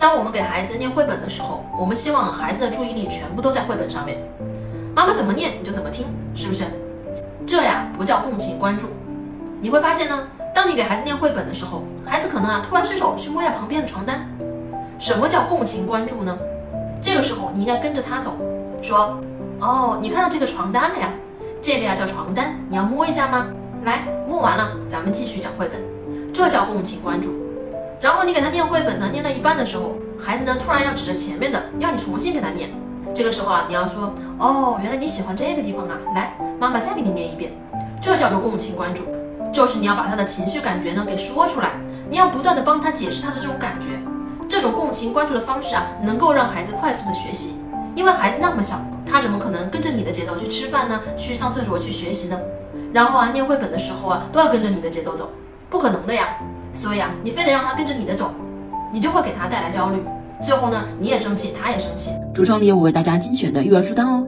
当我们给孩子念绘本的时候，我们希望孩子的注意力全部都在绘本上面，妈妈怎么念你就怎么听，是不是？这呀不叫共情关注。你会发现呢，当你给孩子念绘本的时候，孩子可能啊突然伸手去摸一下旁边的床单。什么叫共情关注呢？这个时候你应该跟着他走，说，哦，你看到这个床单了呀？这个呀叫床单，你要摸一下吗？来，摸完了，咱们继续讲绘本，这叫共情关注。然后你给他念绘本呢，念到一半的时候，孩子呢突然要指着前面的，要你重新给他念。这个时候啊，你要说，哦，原来你喜欢这个地方啊，来，妈妈再给你念一遍。这叫做共情关注，就是你要把他的情绪感觉呢给说出来，你要不断的帮他解释他的这种感觉。这种共情关注的方式啊，能够让孩子快速的学习，因为孩子那么小，他怎么可能跟着你的节奏去吃饭呢？去上厕所去学习呢？然后啊，念绘本的时候啊，都要跟着你的节奏走，不可能的呀。所以啊，你非得让他跟着你的走，你就会给他带来焦虑，最后呢，你也生气，他也生气。橱窗里有我为大家精选的育儿书单哦。